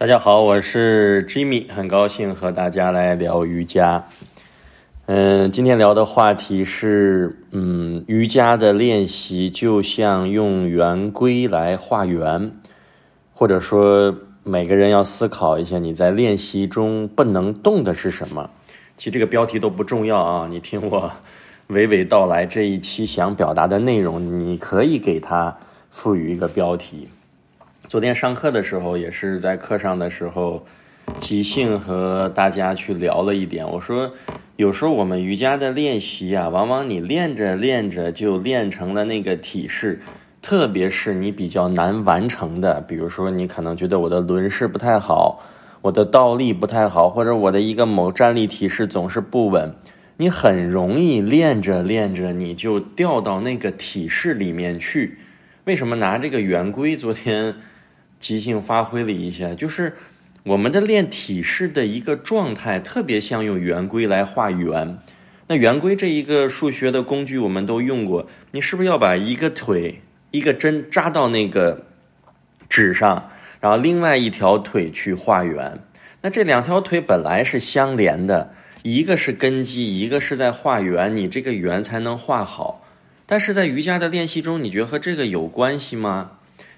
大家好，我是 Jimmy，很高兴和大家来聊瑜伽。嗯，今天聊的话题是，嗯，瑜伽的练习就像用圆规来画圆，或者说每个人要思考一下，你在练习中不能动的是什么？其实这个标题都不重要啊，你听我娓娓道来这一期想表达的内容，你可以给它赋予一个标题。昨天上课的时候，也是在课上的时候，即兴和大家去聊了一点。我说，有时候我们瑜伽的练习啊，往往你练着练着就练成了那个体式，特别是你比较难完成的，比如说你可能觉得我的轮式不太好，我的倒立不太好，或者我的一个某站立体式总是不稳，你很容易练着练着你就掉到那个体式里面去。为什么拿这个圆规？昨天。即兴发挥了一下，就是我们的练体式的一个状态，特别像用圆规来画圆。那圆规这一个数学的工具，我们都用过。你是不是要把一个腿一个针扎到那个纸上，然后另外一条腿去画圆？那这两条腿本来是相连的，一个是根基，一个是在画圆，你这个圆才能画好。但是在瑜伽的练习中，你觉得和这个有关系吗？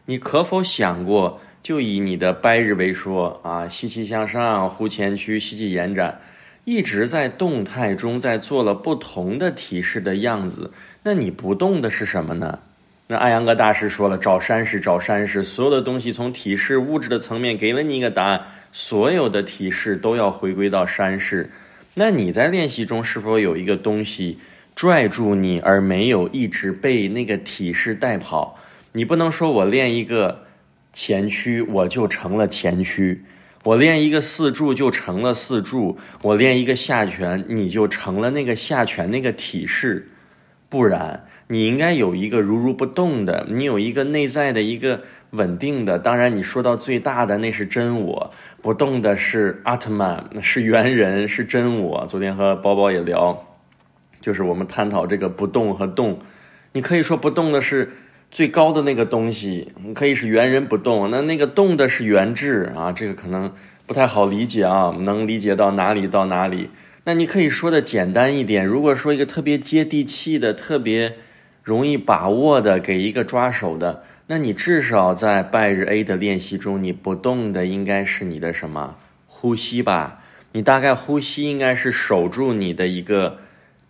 你可否想过，就以你的掰日为说啊，吸气向上，呼前屈，吸气延展，一直在动态中，在做了不同的体式的样子。那你不动的是什么呢？那艾扬格大师说了，找山石，找山石，所有的东西从体式物质的层面给了你一个答案，所有的体式都要回归到山势。那你在练习中是否有一个东西拽住你，而没有一直被那个体式带跑？你不能说我练一个前屈我就成了前屈，我练一个四柱就成了四柱，我练一个下拳你就成了那个下拳那个体式，不然你应该有一个如如不动的，你有一个内在的一个稳定的。当然你说到最大的那是真我，不动的是阿特曼，是猿人，是真我。昨天和包包也聊，就是我们探讨这个不动和动，你可以说不动的是。最高的那个东西可以是猿人不动，那那个动的是元智啊，这个可能不太好理解啊，能理解到哪里到哪里？那你可以说的简单一点，如果说一个特别接地气的、特别容易把握的，给一个抓手的，那你至少在拜日 A 的练习中，你不动的应该是你的什么呼吸吧？你大概呼吸应该是守住你的一个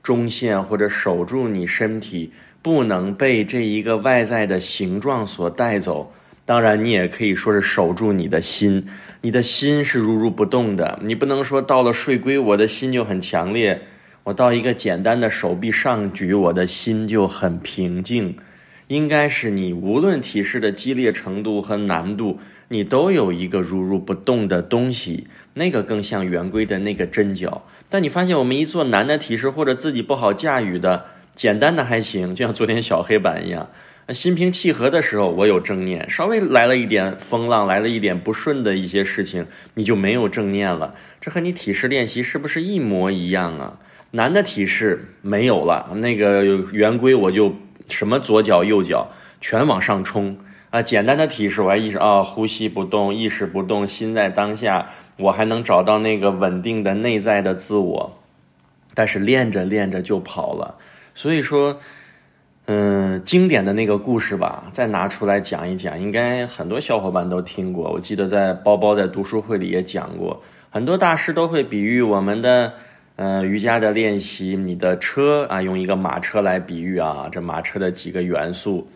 中线，或者守住你身体。不能被这一个外在的形状所带走。当然，你也可以说是守住你的心。你的心是如如不动的。你不能说到了睡龟，我的心就很强烈；我到一个简单的手臂上举，我的心就很平静。应该是你无论体式的激烈程度和难度，你都有一个如如不动的东西，那个更像圆规的那个针脚。但你发现，我们一做难的体式或者自己不好驾驭的。简单的还行，就像昨天小黑板一样，心平气和的时候我有正念，稍微来了一点风浪，来了一点不顺的一些事情，你就没有正念了。这和你体式练习是不是一模一样啊？难的体式没有了，那个圆规我就什么左脚右脚全往上冲啊。简单的体式我还意识啊，呼吸不动，意识不动，心在当下，我还能找到那个稳定的内在的自我。但是练着练着就跑了。所以说，嗯，经典的那个故事吧，再拿出来讲一讲，应该很多小伙伴都听过。我记得在包包在读书会里也讲过，很多大师都会比喻我们的，呃，瑜伽的练习，你的车啊，用一个马车来比喻啊，这马车的几个元素，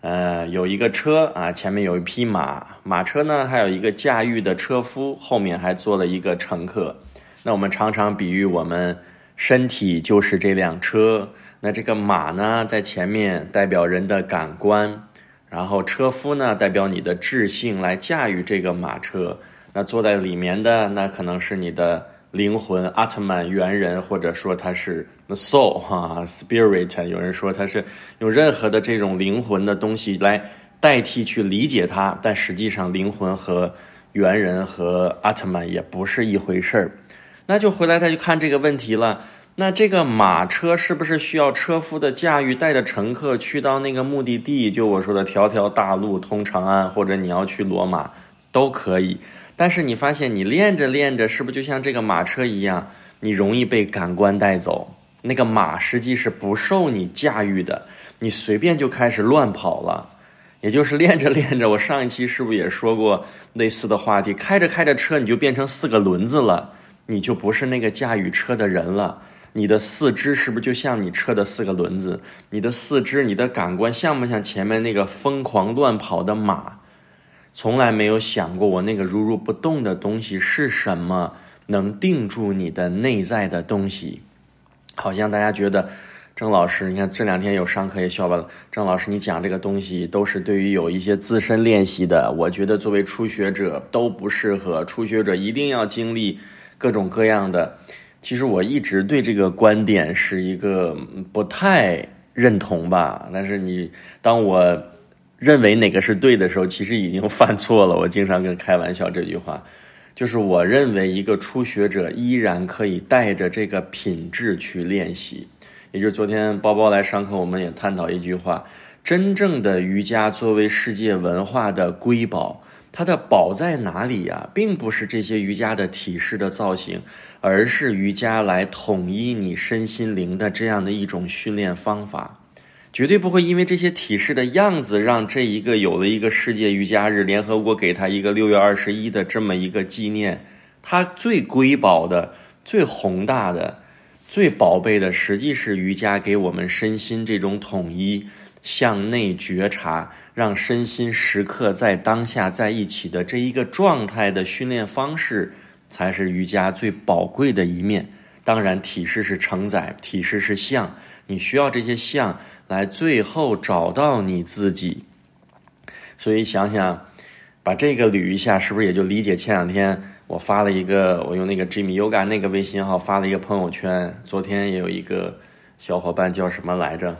呃，有一个车啊，前面有一匹马，马车呢还有一个驾驭的车夫，后面还坐了一个乘客。那我们常常比喻我们身体就是这辆车。那这个马呢，在前面代表人的感官，然后车夫呢，代表你的智性来驾驭这个马车。那坐在里面的，那可能是你的灵魂，阿特曼猿人，或者说他是 soul 哈，spirit。有人说他是用任何的这种灵魂的东西来代替去理解它，但实际上灵魂和猿人和阿特曼也不是一回事儿。那就回来他就看这个问题了。那这个马车是不是需要车夫的驾驭，带着乘客去到那个目的地？就我说的条条大路通长安，或者你要去罗马，都可以。但是你发现你练着练着，是不是就像这个马车一样，你容易被感官带走？那个马实际是不受你驾驭的，你随便就开始乱跑了。也就是练着练着，我上一期是不是也说过类似的话题？开着开着车，你就变成四个轮子了，你就不是那个驾驭车的人了。你的四肢是不是就像你车的四个轮子？你的四肢、你的感官像不像前面那个疯狂乱跑的马？从来没有想过我那个如如不动的东西是什么，能定住你的内在的东西。好像大家觉得，郑老师，你看这两天有上课也笑了？郑老师，你讲这个东西都是对于有一些自身练习的。我觉得作为初学者都不适合，初学者一定要经历各种各样的。其实我一直对这个观点是一个不太认同吧。但是你当我。认为哪个是对的时候，其实已经犯错了。我经常跟开玩笑这句话，就是我认为一个初学者依然可以带着这个品质去练习。也就是昨天包包来上课，我们也探讨一句话：真正的瑜伽作为世界文化的瑰宝，它的宝在哪里呀？并不是这些瑜伽的体式的造型，而是瑜伽来统一你身心灵的这样的一种训练方法。绝对不会因为这些体式的样子，让这一个有了一个世界瑜伽日，联合国给他一个六月二十一的这么一个纪念。它最瑰宝的、最宏大的、最宝贝的，实际是瑜伽给我们身心这种统一、向内觉察，让身心时刻在当下在一起的这一个状态的训练方式，才是瑜伽最宝贵的一面。当然，体式是承载，体式是像，你需要这些像。来，最后找到你自己。所以想想，把这个捋一下，是不是也就理解？前两天我发了一个，我用那个 Jimmy Yoga 那个微信号发了一个朋友圈。昨天也有一个小伙伴叫什么来着？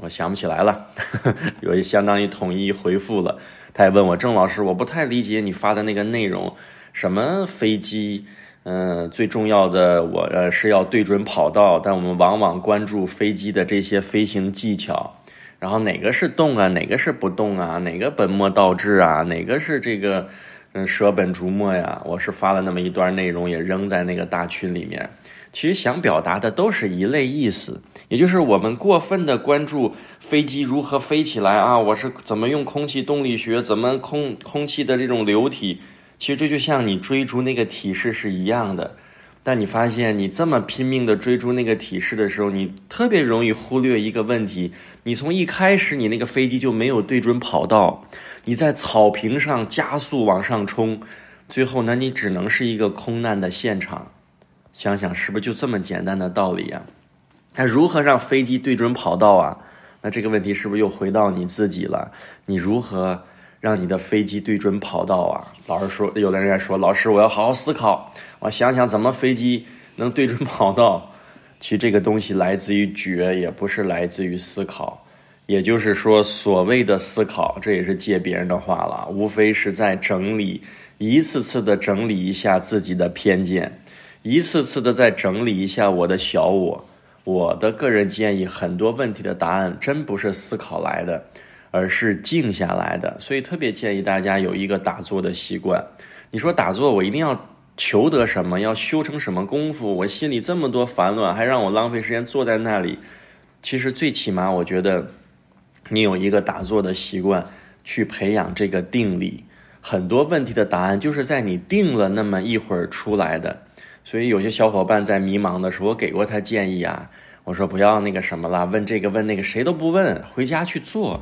我想不起来了。有一相当于统一回复了，他也问我郑老师，我不太理解你发的那个内容，什么飞机？嗯，最重要的我呃是要对准跑道，但我们往往关注飞机的这些飞行技巧，然后哪个是动啊，哪个是不动啊，哪个本末倒置啊，哪个是这个嗯舍本逐末呀？我是发了那么一段内容，也扔在那个大群里面。其实想表达的都是一类意思，也就是我们过分的关注飞机如何飞起来啊，我是怎么用空气动力学，怎么空空气的这种流体。其实这就像你追逐那个体式是一样的，但你发现你这么拼命的追逐那个体式的时候，你特别容易忽略一个问题：你从一开始你那个飞机就没有对准跑道，你在草坪上加速往上冲，最后呢，你只能是一个空难的现场。想想是不是就这么简单的道理啊？那如何让飞机对准跑道啊？那这个问题是不是又回到你自己了？你如何？让你的飞机对准跑道啊！老师说，有的人说，老师，我要好好思考，我想想怎么飞机能对准跑道。其实这个东西来自于觉，也不是来自于思考。也就是说，所谓的思考，这也是借别人的话了，无非是在整理，一次次的整理一下自己的偏见，一次次的再整理一下我的小我。我的个人建议，很多问题的答案真不是思考来的。而是静下来的，所以特别建议大家有一个打坐的习惯。你说打坐，我一定要求得什么？要修成什么功夫？我心里这么多烦乱，还让我浪费时间坐在那里？其实最起码，我觉得你有一个打坐的习惯，去培养这个定力。很多问题的答案就是在你定了那么一会儿出来的。所以有些小伙伴在迷茫的时候，我给过他建议啊，我说不要那个什么了，问这个问那个，谁都不问，回家去做。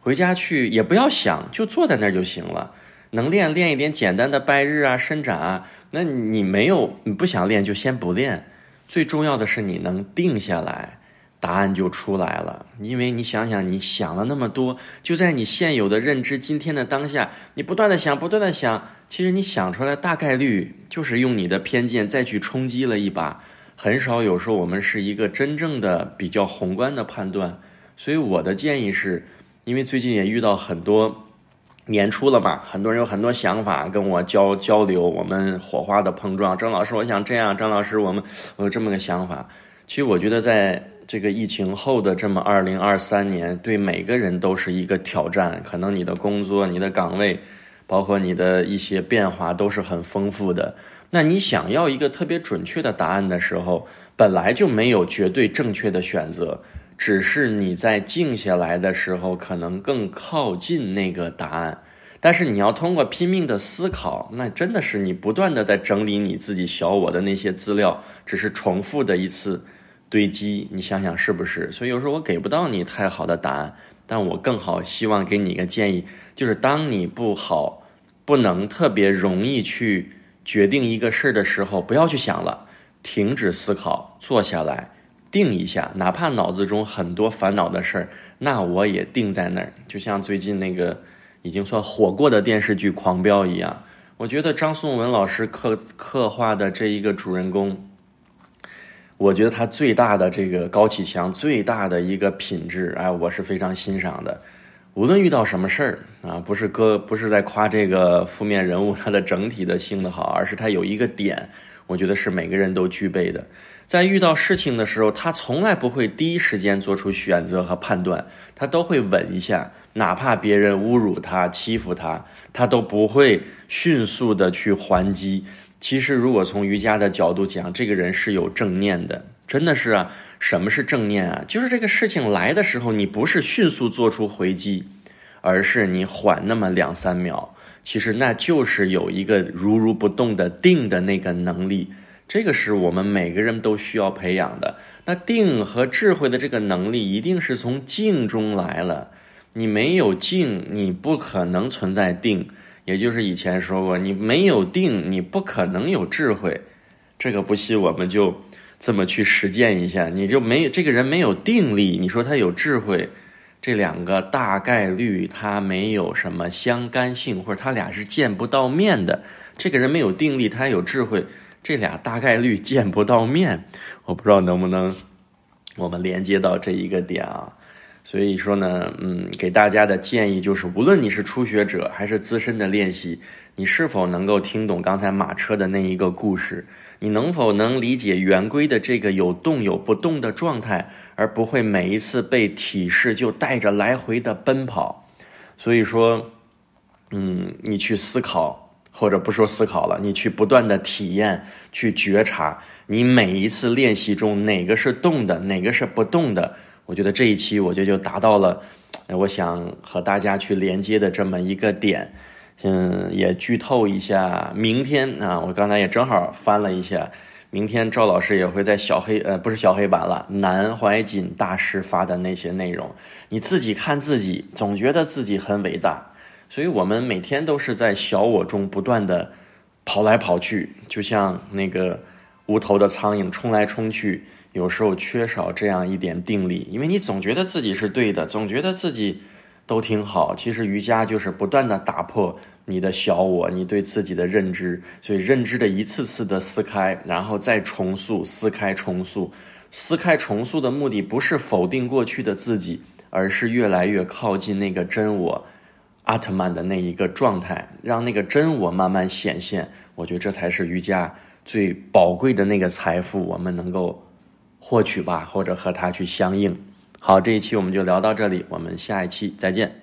回家去也不要想，就坐在那儿就行了。能练练一点简单的拜日啊、伸展啊。那你没有，你不想练就先不练。最重要的是你能定下来，答案就出来了。因为你想想，你想了那么多，就在你现有的认知、今天的当下，你不断的想、不断的想，其实你想出来大概率就是用你的偏见再去冲击了一把。很少有时候我们是一个真正的比较宏观的判断。所以我的建议是。因为最近也遇到很多年初了嘛，很多人有很多想法跟我交交流，我们火花的碰撞。张老师，我想这样，张老师，我们我有这么个想法。其实我觉得，在这个疫情后的这么二零二三年，对每个人都是一个挑战。可能你的工作、你的岗位，包括你的一些变化都是很丰富的。那你想要一个特别准确的答案的时候，本来就没有绝对正确的选择，只是你在静下来的时候可能更靠近那个答案。但是你要通过拼命的思考，那真的是你不断的在整理你自己小我的那些资料，只是重复的一次堆积。你想想是不是？所以有时候我给不到你太好的答案，但我更好希望给你一个建议，就是当你不好、不能特别容易去决定一个事儿的时候，不要去想了，停止思考，坐下来定一下，哪怕脑子中很多烦恼的事儿，那我也定在那儿。就像最近那个。已经算火过的电视剧《狂飙》一样，我觉得张颂文老师刻刻画的这一个主人公，我觉得他最大的这个高启强最大的一个品质，哎，我是非常欣赏的。无论遇到什么事儿啊，不是哥不是在夸这个负面人物他的整体的性的好，而是他有一个点，我觉得是每个人都具备的。在遇到事情的时候，他从来不会第一时间做出选择和判断，他都会稳一下。哪怕别人侮辱他、欺负他，他都不会迅速的去还击。其实，如果从瑜伽的角度讲，这个人是有正念的，真的是啊。什么是正念啊？就是这个事情来的时候，你不是迅速做出回击，而是你缓那么两三秒。其实那就是有一个如如不动的定的那个能力，这个是我们每个人都需要培养的。那定和智慧的这个能力，一定是从静中来了。你没有静，你不可能存在定。也就是以前说过，你没有定，你不可能有智慧。这个不信，我们就这么去实践一下。你就没这个人没有定力，你说他有智慧，这两个大概率他没有什么相干性，或者他俩是见不到面的。这个人没有定力，他有智慧，这俩大概率见不到面。我不知道能不能我们连接到这一个点啊？所以说呢，嗯，给大家的建议就是，无论你是初学者还是资深的练习，你是否能够听懂刚才马车的那一个故事？你能否能理解圆规的这个有动有不动的状态，而不会每一次被体式就带着来回的奔跑？所以说，嗯，你去思考，或者不说思考了，你去不断的体验，去觉察，你每一次练习中哪个是动的，哪个是不动的。我觉得这一期我觉得就达到了，我想和大家去连接的这么一个点，嗯，也剧透一下，明天啊，我刚才也正好翻了一下，明天赵老师也会在小黑呃不是小黑板了，南怀瑾大师发的那些内容，你自己看自己，总觉得自己很伟大，所以我们每天都是在小我中不断的跑来跑去，就像那个无头的苍蝇冲来冲去。有时候缺少这样一点定力，因为你总觉得自己是对的，总觉得自己都挺好。其实瑜伽就是不断的打破你的小我，你对自己的认知，所以认知的一次次的撕开，然后再重塑，撕开重塑，撕开重塑的目的不是否定过去的自己，而是越来越靠近那个真我，阿特曼的那一个状态，让那个真我慢慢显现。我觉得这才是瑜伽最宝贵的那个财富，我们能够。获取吧，或者和它去相应。好，这一期我们就聊到这里，我们下一期再见。